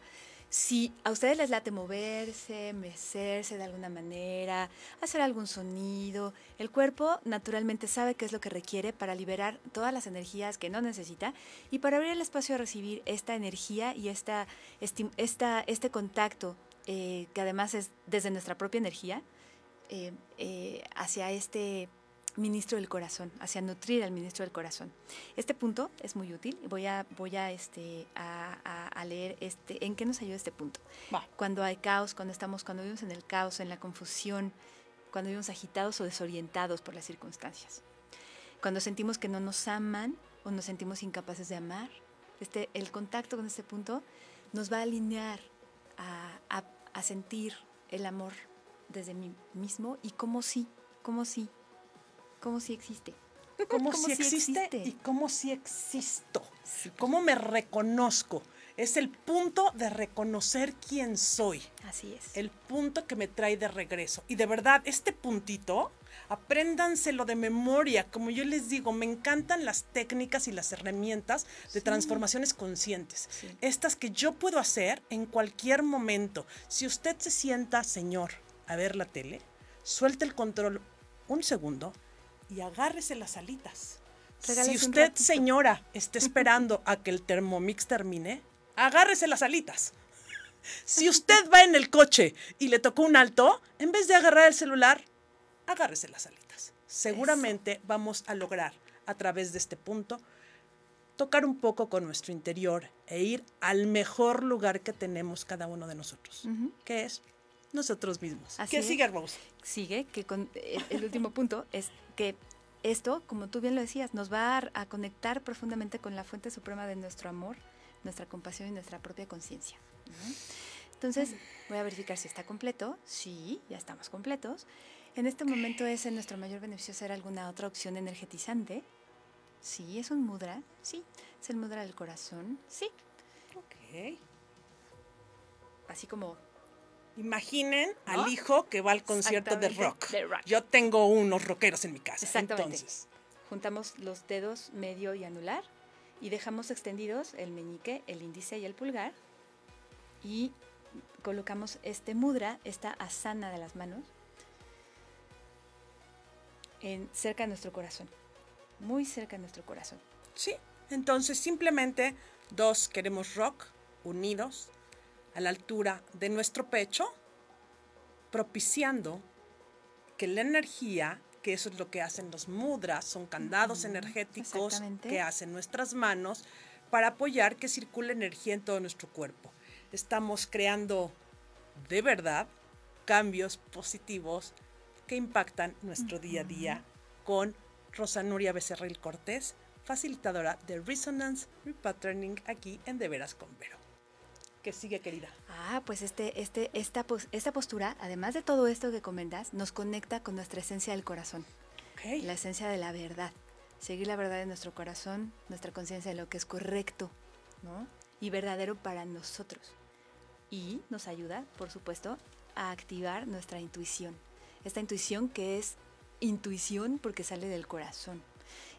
si a ustedes les late moverse, mecerse de alguna manera, hacer algún sonido, el cuerpo naturalmente sabe qué es lo que requiere para liberar todas las energías que no necesita y para abrir el espacio a recibir esta energía y esta, este contacto, eh, que además es desde nuestra propia energía, eh, eh, hacia este ministro del corazón, hacia nutrir al ministro del corazón. Este punto es muy útil. Voy a, voy a, este, a, a, leer este, en qué nos ayuda este punto. Cuando hay caos, cuando estamos, cuando vivimos en el caos, en la confusión, cuando vivimos agitados o desorientados por las circunstancias. Cuando sentimos que no nos aman o nos sentimos incapaces de amar. Este, el contacto con este punto nos va a alinear a, a sentir el amor desde mí mismo y cómo sí, cómo sí cómo si existe. Cómo, si, existe, y cómo si existo. Cómo me reconozco. Es el punto de reconocer quién soy. Así es. El punto que me trae de regreso. Y de verdad, este puntito, apréndanselo de memoria. Como yo les digo, me encantan las técnicas y las herramientas de transformaciones conscientes. Estas que yo puedo hacer en cualquier momento. Si usted se sienta, señor, a ver la tele, suelte el control un segundo y agárrese las alitas. si usted, señora, está esperando a que el Thermomix termine, agárrese las alitas. Si usted va en el coche y le tocó un alto, en vez de agarrar el celular, agárrese las alitas. Seguramente vamos a lograr, a través de este punto, tocar un poco con nuestro interior e ir al mejor lugar que tenemos cada uno de nosotros, que es nosotros mismos. ¿Qué sigue, Rose? Sigue, que con el, último punto es que esto, como tú bien lo decías, nos va a, conectar profundamente con la fuente suprema de nuestro amor, nuestra compasión y nuestra propia conciencia. Entonces, voy a verificar si está completo. Sí, ya estamos completos. En este momento es en nuestro mayor beneficio hacer alguna otra opción energetizante. Sí, es un mudra. Sí, es el mudra del corazón. Sí. Ok. Así como Imaginen al hijo que va al concierto de rock. Yo tengo unos rockeros en mi casa. Exactamente. Entonces. Juntamos los dedos medio y anular y dejamos extendidos el meñique, el índice y el pulgar. Y colocamos este mudra, esta asana de las manos, en, cerca de nuestro corazón. Muy cerca de nuestro corazón. Sí, entonces simplemente dos queremos rock unidos a la altura de nuestro pecho, propiciando que la energía, que eso es lo que hacen los mudras, son candados energéticos que hacen nuestras manos para apoyar que circule energía en todo nuestro cuerpo. Estamos creando de verdad cambios positivos que impactan nuestro día a día con Rosa Nuria Becerril Cortés, facilitadora de Resonance Repatterning aquí en De Veras con Vero que sigue, querida? Ah, pues este, este, esta, esta postura, además de todo esto que comentas, nos conecta con nuestra esencia del corazón. La esencia de la verdad. Seguir la verdad en nuestro corazón, nuestra conciencia de lo que es correcto, ¿no? Y verdadero para nosotros. Y nos ayuda, por supuesto, a activar nuestra intuición. Esta intuición que es intuición porque sale del corazón,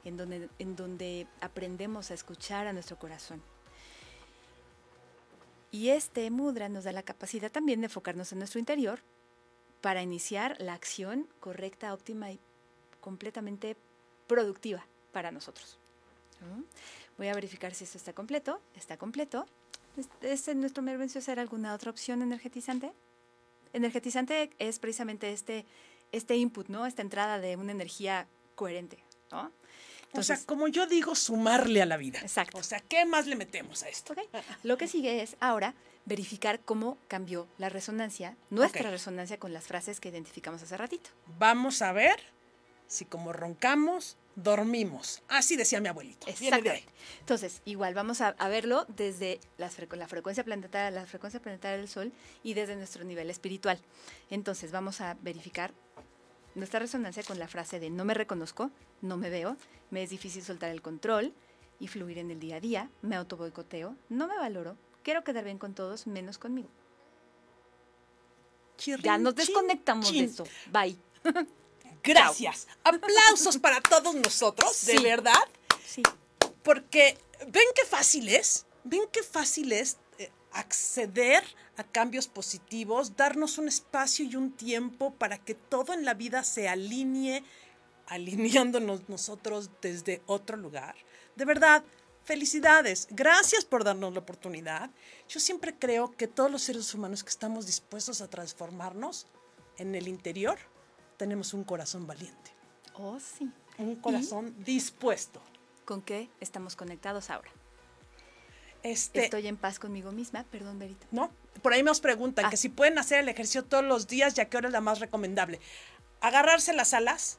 en donde, en donde aprendemos a escuchar a nuestro corazón y este mudra nos da la capacidad también de enfocarnos en nuestro interior para iniciar la acción correcta, óptima y completamente productiva para nosotros. Voy a verificar si esto está completo. Está completo. ¿Es, en nuestro mervencio hacer alguna otra opción energetizante? Energetizante es precisamente este, este input, ¿no? Esta entrada de una energía coherente, ¿no? O sea, como yo digo, sumarle a la vida. Exacto. O sea, ¿qué más le metemos a esto? Lo que sigue es ahora verificar cómo cambió la resonancia, nuestra resonancia con las frases que identificamos hace ratito. Vamos a ver si como roncamos, dormimos. Así decía mi abuelito. Exacto. Entonces, igual vamos a, verlo desde la frecuencia planetaria, la frecuencia planetaria del Sol y desde nuestro nivel espiritual. Entonces, vamos a verificar nuestra resonancia con la frase de no me reconozco, no me veo, me es difícil soltar el control y fluir en el día a día, me auto boicoteo, no me valoro, quiero quedar bien con todos menos conmigo. ya nos desconectamos de eso. Bye. Gracias. Aplausos para todos nosotros, de verdad. Sí. Porque ven qué fácil es, ven qué fácil es eh, acceder a cambios positivos, darnos un espacio y un tiempo para que todo en la vida se alinee, alineándonos nosotros desde otro lugar. De verdad, felicidades, gracias por darnos la oportunidad. Yo siempre creo que todos los seres humanos que estamos dispuestos a transformarnos en el interior, tenemos un corazón valiente. Oh, sí. Un corazón dispuesto. ¿Con qué estamos conectados ahora? Este, Estoy en paz conmigo misma, perdón, Berito. ¿no? Por ahí nos preguntan Ah. que si pueden hacer el ejercicio todos los días y a qué hora es la más recomendable. Agarrarse las alas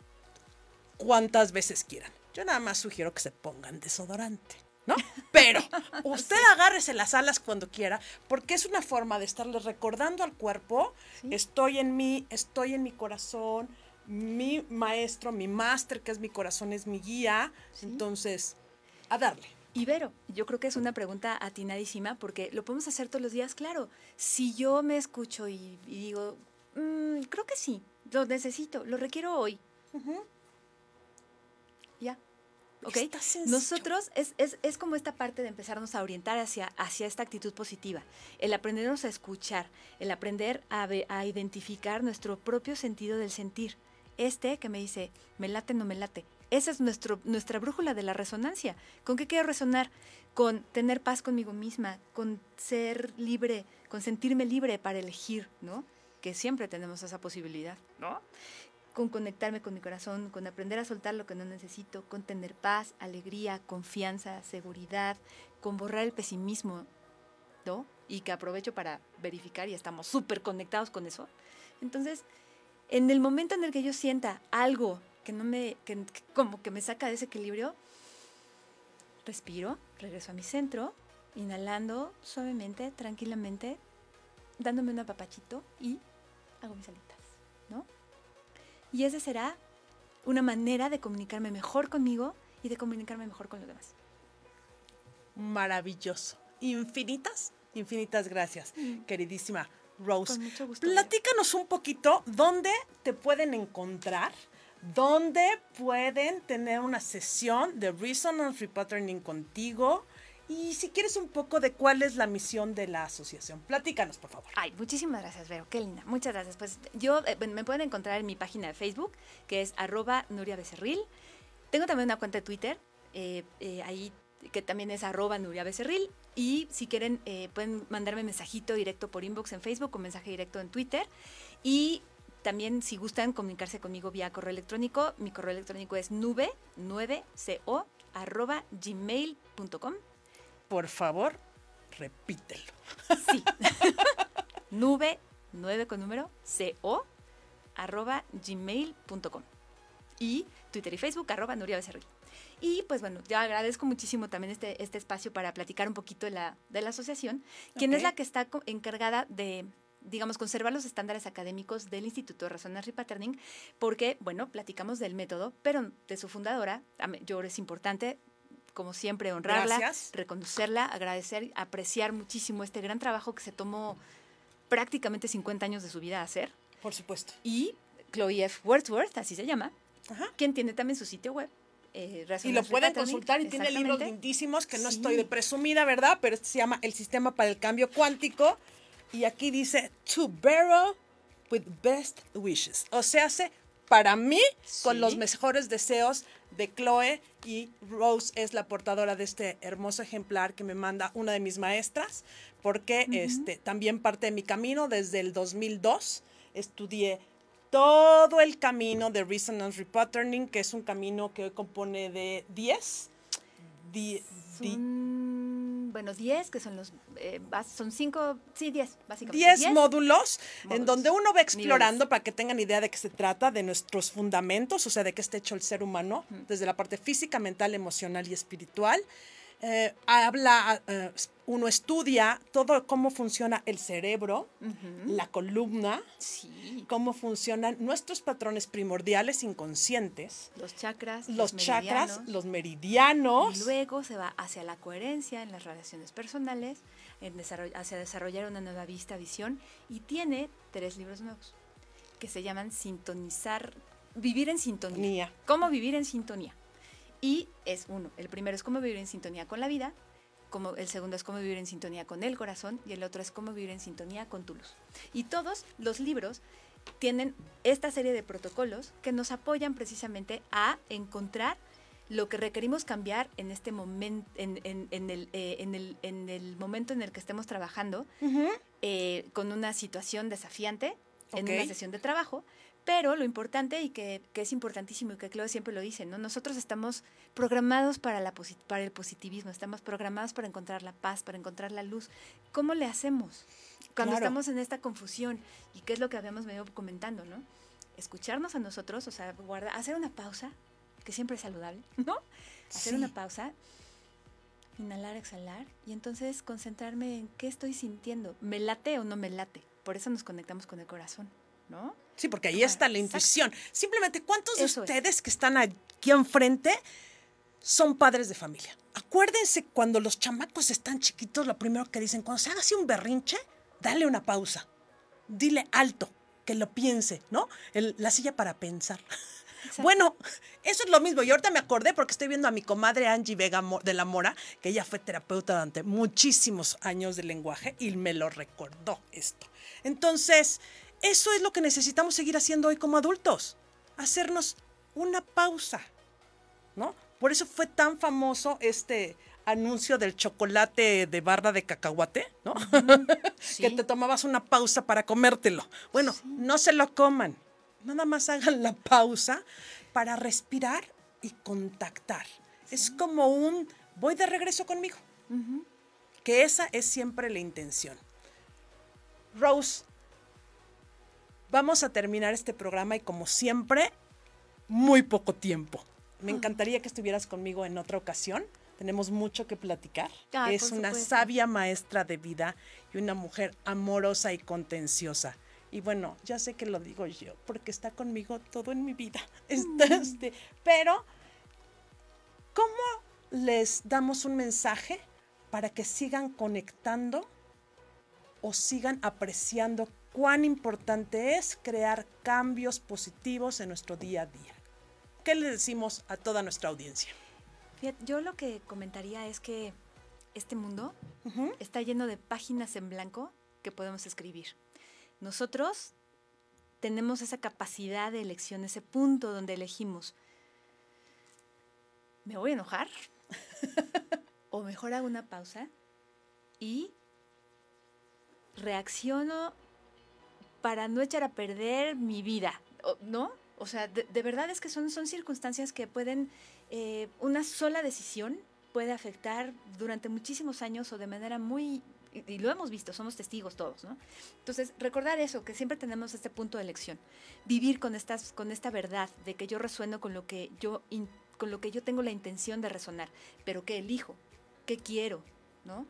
cuantas veces quieran. Yo nada más sugiero que se pongan desodorante, ¿no? Pero usted agárrese las alas cuando quiera, porque es una forma de estarle recordando al cuerpo, Sí. estoy en mí, estoy en mi corazón, mi maestro, mi máster, que es mi corazón, es mi guía. Sí. Entonces, a darle. Y Vero, yo creo que es una pregunta atinadísima porque lo podemos hacer todos los días, claro. Si yo me escucho y, y digo, "Mm, creo que sí, lo necesito, lo requiero hoy, ya. ¿Ok? Nosotros es, es, es como esta parte de empezarnos a orientar hacia, hacia esta actitud positiva, el aprendernos a escuchar, el aprender a, a identificar nuestro propio sentido del sentir. Este que me dice, me late, no me late. Esa es nuestro, nuestra brújula de la resonancia. ¿Con qué quiero resonar? Con tener paz conmigo misma, con ser libre, con sentirme libre para elegir, ¿no? Que siempre tenemos esa posibilidad, ¿no? con conectarme con mi corazón, con aprender a soltar lo que no necesito, con tener paz, alegría, confianza, seguridad, con borrar el pesimismo, ¿no? Y que aprovecho para verificar y estamos súper conectados con eso. Entonces, en el momento en el que yo sienta algo que no me, que, que como que me saca de ese equilibrio, respiro, regreso a mi centro, inhalando suavemente, tranquilamente, dándome un apapachito y hago mis alitas, ¿no? Y esa será una manera de comunicarme mejor conmigo y de comunicarme mejor con los demás. Maravilloso. Infinitas, infinitas gracias, queridísima Rose. Con mucho gusto. Platícanos un poquito dónde te pueden encontrar, dónde pueden tener una sesión de Resonance Repatterning contigo y si quieres un poco de cuál es la misión de la asociación. Platícanos, por favor. Ay, muchísimas gracias, Vero. Qué linda. Muchas gracias. Pues yo eh, me pueden encontrar en mi página de Facebook, que es arroba Nuria Becerril. Tengo también una cuenta de Twitter, eh, eh, ahí que también es arroba Nuria Becerril. Y si quieren, pueden mandarme mensajito directo por inbox en Facebook o mensaje directo en Twitter. Y también, si gustan comunicarse conmigo vía correo electrónico, mi correo electrónico es nube9co arroba gmail.com. Por favor, repítelo. Sí. Nube, 9 con número, co, arroba gmail.com. Y Twitter y Facebook, arroba Nuria Becerril. Y pues bueno, yo agradezco muchísimo también este, este espacio para platicar un poquito de la, de la asociación, quien es la que está encargada de digamos, conservar los estándares académicos del Instituto de Resonance Repatterning, porque, bueno, platicamos del método, pero de su fundadora, yo es importante, como siempre, honrarla, Gracias. reconocerla, agradecer, apreciar muchísimo este gran trabajo que se tomó prácticamente 50 años de su vida a hacer. Por supuesto. Y Chloe F. Wordsworth, así se llama, Ajá. quien tiene también su sitio web. eh, Y lo pueden consultar y tiene libros lindísimos que no Sí. estoy de presumida, ¿verdad? Pero este se llama El Sistema para el Cambio Cuántico. Y aquí dice, to borrow with best wishes. O sea, hace para mí con los mejores deseos de Chloe y Rose es la portadora de este hermoso ejemplar que me manda una de mis maestras porque este también parte de mi camino desde el 2002 estudié todo el camino de Resonance Repatterning que es un camino que hoy compone de 10 di- di- Son, bueno, 10, que son los, eh, son 5, sí, 10, básicamente. 10 módulos en donde uno va explorando Niveles. para que tengan idea de qué se trata, de nuestros fundamentos, o sea, de qué está hecho el ser humano, desde la parte física, mental, emocional y espiritual. Eh, habla, eh, uno estudia todo cómo funciona el cerebro, la columna, Sí, cómo funcionan nuestros patrones primordiales inconscientes, los chakras, los, chakras, meridianos. los meridianos. Y luego se va hacia la coherencia en las relaciones personales, en desarroll- hacia desarrollar una nueva vista, visión, y tiene tres libros nuevos que se llaman Sintonizar, Vivir en Sintonía. Sintonía. ¿Cómo vivir en sintonía? Y es uno, el primero es cómo vivir en sintonía con la vida, como, el segundo es cómo vivir en sintonía con el corazón y el otro es cómo vivir en sintonía con tu luz. Y todos los libros tienen esta serie de protocolos que nos apoyan precisamente a encontrar lo que requerimos cambiar en este momento, en, en- en el, eh, el- en el momento en el que estemos trabajando eh, con una situación desafiante en una sesión de trabajo, Pero lo importante y que, que, es importantísimo y que Claudia siempre lo dice, ¿no? Nosotros estamos programados para, la para el positivismo, estamos programados para encontrar la paz, para encontrar la luz. ¿Cómo le hacemos cuando estamos en esta confusión? ¿Y qué es lo que habíamos venido comentando, ¿no? Escucharnos a nosotros, o sea, guardar, hacer una pausa, que siempre es saludable, ¿no? Hacer una pausa, inhalar, exhalar, y entonces concentrarme en qué estoy sintiendo. ¿Me late o no me late? Por eso nos conectamos con el corazón, ¿no? Sí, porque ahí está la intuición. Simplemente, ¿cuántos de ustedes que están aquí enfrente son padres de familia? Acuérdense cuando los chamacos están chiquitos, lo primero que dicen, cuando se haga así un berrinche, dale una pausa. Dile alto, que lo piense, ¿no? la silla para pensar. Bueno, eso es lo mismo. Y ahorita me acordé porque estoy viendo a mi comadre Angie Vega de la Mora, que ella fue terapeuta durante muchísimos años de lenguaje y me lo recordó esto. Entonces, eso es lo que necesitamos seguir haciendo hoy como adultos. Hacernos una pausa, ¿no? Por eso fue tan famoso este anuncio del chocolate de barra de cacahuate, ¿no? que te tomabas una pausa para comértelo. Bueno, no se lo coman. Nada más hagan la pausa para respirar y contactar. Es como un voy de regreso conmigo. Que esa es siempre la intención. Rose, vamos a terminar este programa y como siempre, muy poco tiempo. Me ah. encantaría que estuvieras conmigo en otra ocasión. Tenemos mucho que platicar. es una sabia maestra de vida y una mujer amorosa y contenciosa. Y bueno, ya sé que lo digo yo, porque está conmigo todo en mi vida. Mm. Este, pero, ¿cómo les damos un mensaje para que sigan conectando o sigan apreciando cuán importante es crear cambios positivos en nuestro día a día. ¿Qué le decimos a toda nuestra audiencia? yo lo que comentaría es que este mundo está lleno de páginas en blanco que podemos escribir. Nosotros tenemos esa capacidad de elección, ese punto donde elegimos, ¿me voy a enojar? o mejor hago una pausa y reacciono para no echar a perder mi vida, ¿no? O sea, de, verdad es que son, son circunstancias que pueden, eh, una sola decisión puede afectar durante muchísimos años o de manera muy, y, lo hemos visto, somos testigos todos, ¿no? Entonces, recordar eso, que siempre tenemos este punto de elección, vivir con, estas, con esta verdad de que yo resueno con lo que yo, con lo que yo tengo la intención de resonar, pero que elijo, qué quiero, ¿no?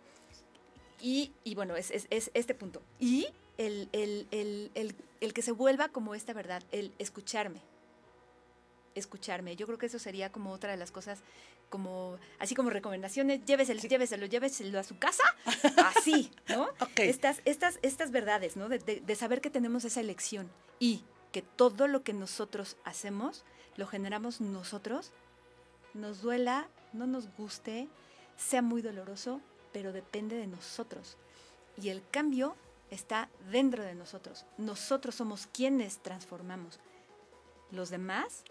Y, bueno, es, este punto. Y el, que se vuelva como esta verdad, el escucharme. Escucharme. Yo creo que eso sería como otra de las cosas, como así como recomendaciones, lléveselo, lléveselo, lléveselo a su casa, así, ¿no? Estas, estas, estas verdades, ¿no? De, de saber que tenemos esa elección y que todo lo que nosotros hacemos lo generamos nosotros, nos duela, no nos guste, sea muy doloroso, pero depende de nosotros. Y el cambio está dentro de nosotros. Nosotros somos quienes transformamos. Los demás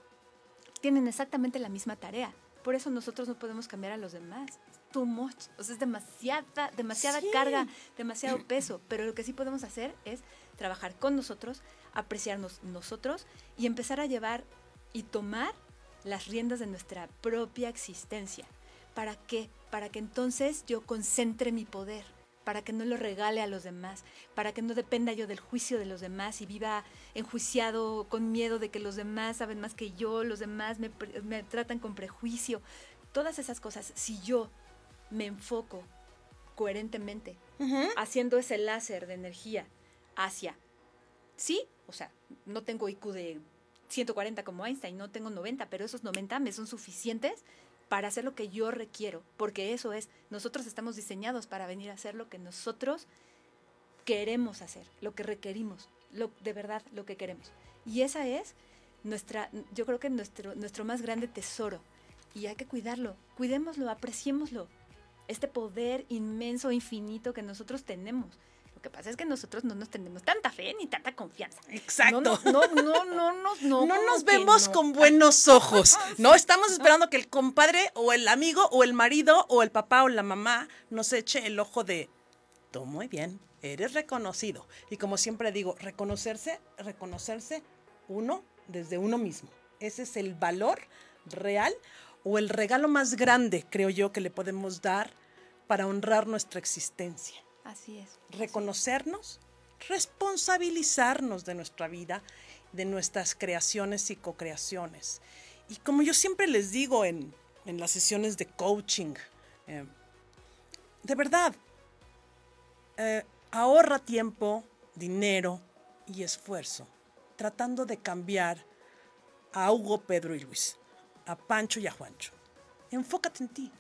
tienen exactamente la misma tarea. Por eso nosotros no podemos cambiar a los demás. Too much. O sea, es demasiada, demasiada carga, demasiado peso. Pero lo que sí podemos hacer es trabajar con nosotros, apreciarnos nosotros y empezar a llevar y tomar las riendas de nuestra propia existencia. ¿Para qué? Para que entonces yo concentre mi poder, para que no lo regale a los demás, para que no dependa yo del juicio de los demás y viva enjuiciado con miedo de que los demás saben más que yo, los demás me, tratan con prejuicio. Todas esas cosas, si yo me enfoco coherentemente, haciendo ese láser de energía hacia, sí, o sea, no tengo IQ de 140 como Einstein, no tengo 90, pero esos 90 me son suficientes para hacer lo que yo requiero, porque eso es, nosotros estamos diseñados para venir a hacer lo que nosotros queremos hacer, lo que requerimos, lo, de verdad lo que queremos. Y esa es nuestra, yo creo que nuestro, nuestro más grande tesoro. Y hay que cuidarlo, cuidémoslo, apreciémoslo. Este poder inmenso, infinito que nosotros tenemos que pasa es que nosotros no nos tenemos tanta fe ni tanta confianza. Exacto. No, no, no, no, no, no, no nos vemos con buenos ojos. No estamos esperando que el compadre o el amigo o el marido o el papá o la mamá nos eche el ojo de, todo muy bien, eres reconocido. Y como siempre digo, reconocerse, reconocerse uno desde uno mismo. Ese es el valor real o el regalo más grande, creo yo, que le podemos dar para honrar nuestra existencia. Así es. Reconocernos, responsabilizarnos de nuestra vida, de nuestras creaciones y co-creaciones. Y como yo siempre les digo en, las sesiones de coaching, eh, de verdad, eh, ahorra tiempo, dinero y esfuerzo tratando de cambiar a Hugo, Pedro y Luis, a Pancho y a Juancho. Enfócate en ti.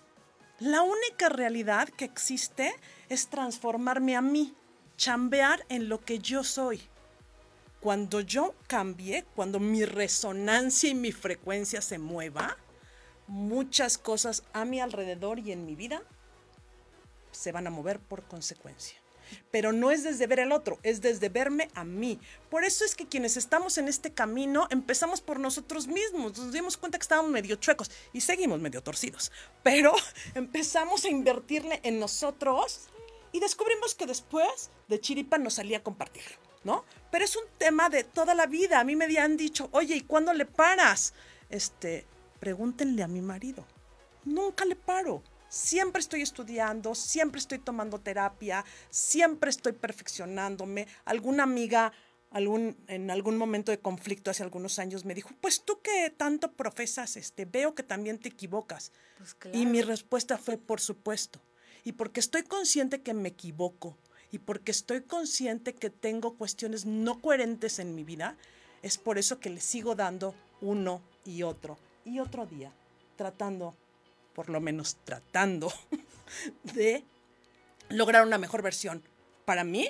La única realidad que existe es transformarme a mí, chambear en lo que yo soy. Cuando yo cambie, cuando mi resonancia y mi frecuencia se mueva, muchas cosas a mi alrededor y en mi vida se van a mover por consecuencia. Pero no es desde ver al otro, es desde verme a mí. Por eso es que quienes estamos en este camino empezamos por nosotros mismos. Nos dimos cuenta que estábamos medio chuecos y seguimos medio torcidos. Pero empezamos a invertirle en nosotros y descubrimos que después de chiripa nos salía a compartirlo, ¿no? Pero es un tema de toda la vida. A mí me habían dicho, oye, ¿y cuándo le paras? Este, pregúntenle a mi marido. Nunca le paro. Siempre estoy estudiando, siempre estoy tomando terapia, siempre estoy perfeccionándome. Alguna amiga algún, en algún momento de conflicto hace algunos años me dijo, pues tú que tanto profesas, este, veo que también te equivocas. Pues y mi respuesta fue, por supuesto. Y porque estoy consciente que me equivoco y porque estoy consciente que tengo cuestiones no coherentes en mi vida, es por eso que le sigo dando uno y otro y otro día, tratando por lo menos tratando de lograr una mejor versión para mí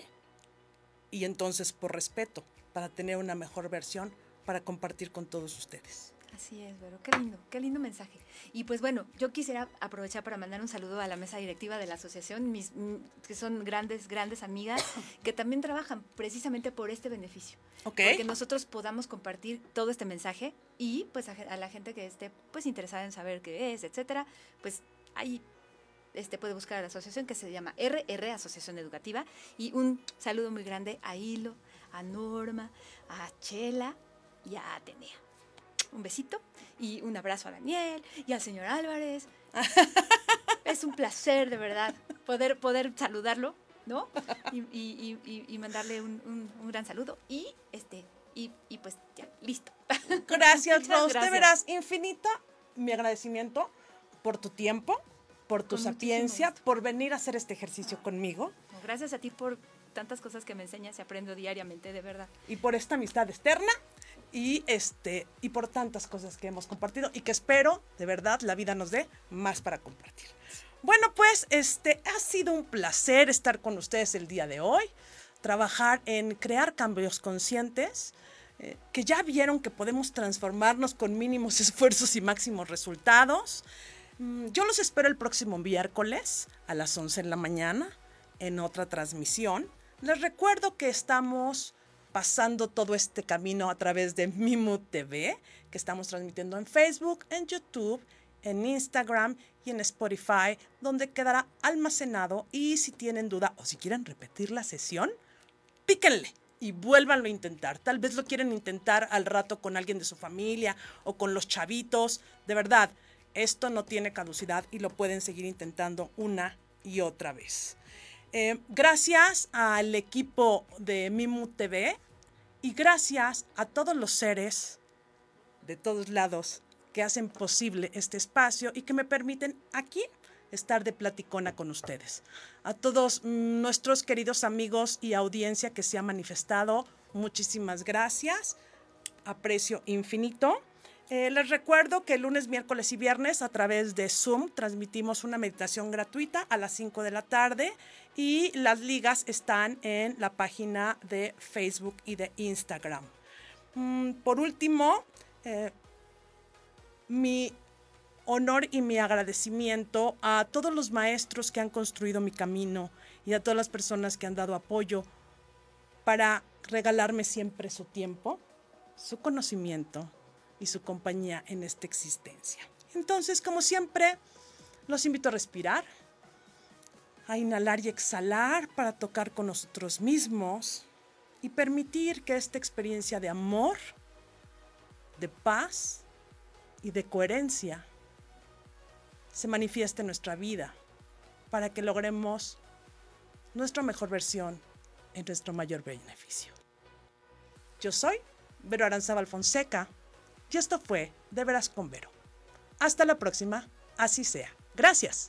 y entonces por respeto, para tener una mejor versión para compartir con todos ustedes. Así es, Vero, qué lindo, qué lindo mensaje. Y pues bueno, yo quisiera aprovechar para mandar un saludo a la mesa directiva de la asociación, mis, mm, que son grandes, grandes amigas, que también trabajan precisamente por este beneficio. Okay. Porque nosotros podamos compartir todo este mensaje y pues a, la gente que esté pues interesada en saber qué es, etcétera, pues ahí este, puede buscar a la asociación que se llama RR Asociación Educativa. Y un saludo muy grande a Hilo, a Norma, a Chela y a Atenea un besito y un abrazo a Daniel y al señor Álvarez. es un placer, de verdad, poder, poder saludarlo, ¿no? Y, mandarle un, gran saludo. Y este, y, pues ya, listo. Gracias, Rose. De veras, infinita mi agradecimiento por tu tiempo, por tu sapiencia, por venir a hacer este ejercicio conmigo. Gracias a ti por tantas cosas que me enseñas y aprendo diariamente, de verdad. Y por esta amistad externa y este y por tantas cosas que hemos compartido y que espero de verdad la vida nos dé más para compartir. Bueno, pues este ha sido un placer estar con ustedes el día de hoy, trabajar en crear cambios conscientes eh, que ya vieron que podemos transformarnos con mínimos esfuerzos y máximos resultados. Mm, yo los espero el próximo miércoles a las 11 de la mañana en otra transmisión. Les recuerdo que estamos pasando todo este camino a través de Mimu TV, que estamos transmitiendo en Facebook, en YouTube, en Instagram y en Spotify, donde quedará almacenado. Y si tienen duda o si quieren repetir la sesión, píquenle y vuélvanlo a intentar. Tal vez lo quieren intentar al rato con alguien de su familia o con los chavitos. De verdad, esto no tiene caducidad y lo pueden seguir intentando una y otra vez. Eh, gracias al equipo de Mimu TV y gracias a todos los seres de todos lados que hacen posible este espacio y que me permiten aquí estar de platicona con ustedes. A todos nuestros queridos amigos y audiencia que se ha manifestado, muchísimas gracias. Aprecio infinito. Eh, les recuerdo que lunes, miércoles y viernes a través de Zoom transmitimos una meditación gratuita a las 5 de la tarde y las ligas están en la página de Facebook y de Instagram. Mm, por último, eh, mi honor y mi agradecimiento a todos los maestros que han construido mi camino y a todas las personas que han dado apoyo para regalarme siempre su tiempo, su conocimiento y su compañía en esta existencia. Entonces, como siempre, los invito a respirar, a inhalar y exhalar para tocar con nosotros mismos y permitir que esta experiencia de amor de paz y de coherencia se manifieste en nuestra vida para que logremos nuestra mejor versión en nuestro mayor beneficio. Yo soy Vero Aranzabal Fonseca y esto fue De Veras con Vero. Hasta la próxima, así sea. Gracias.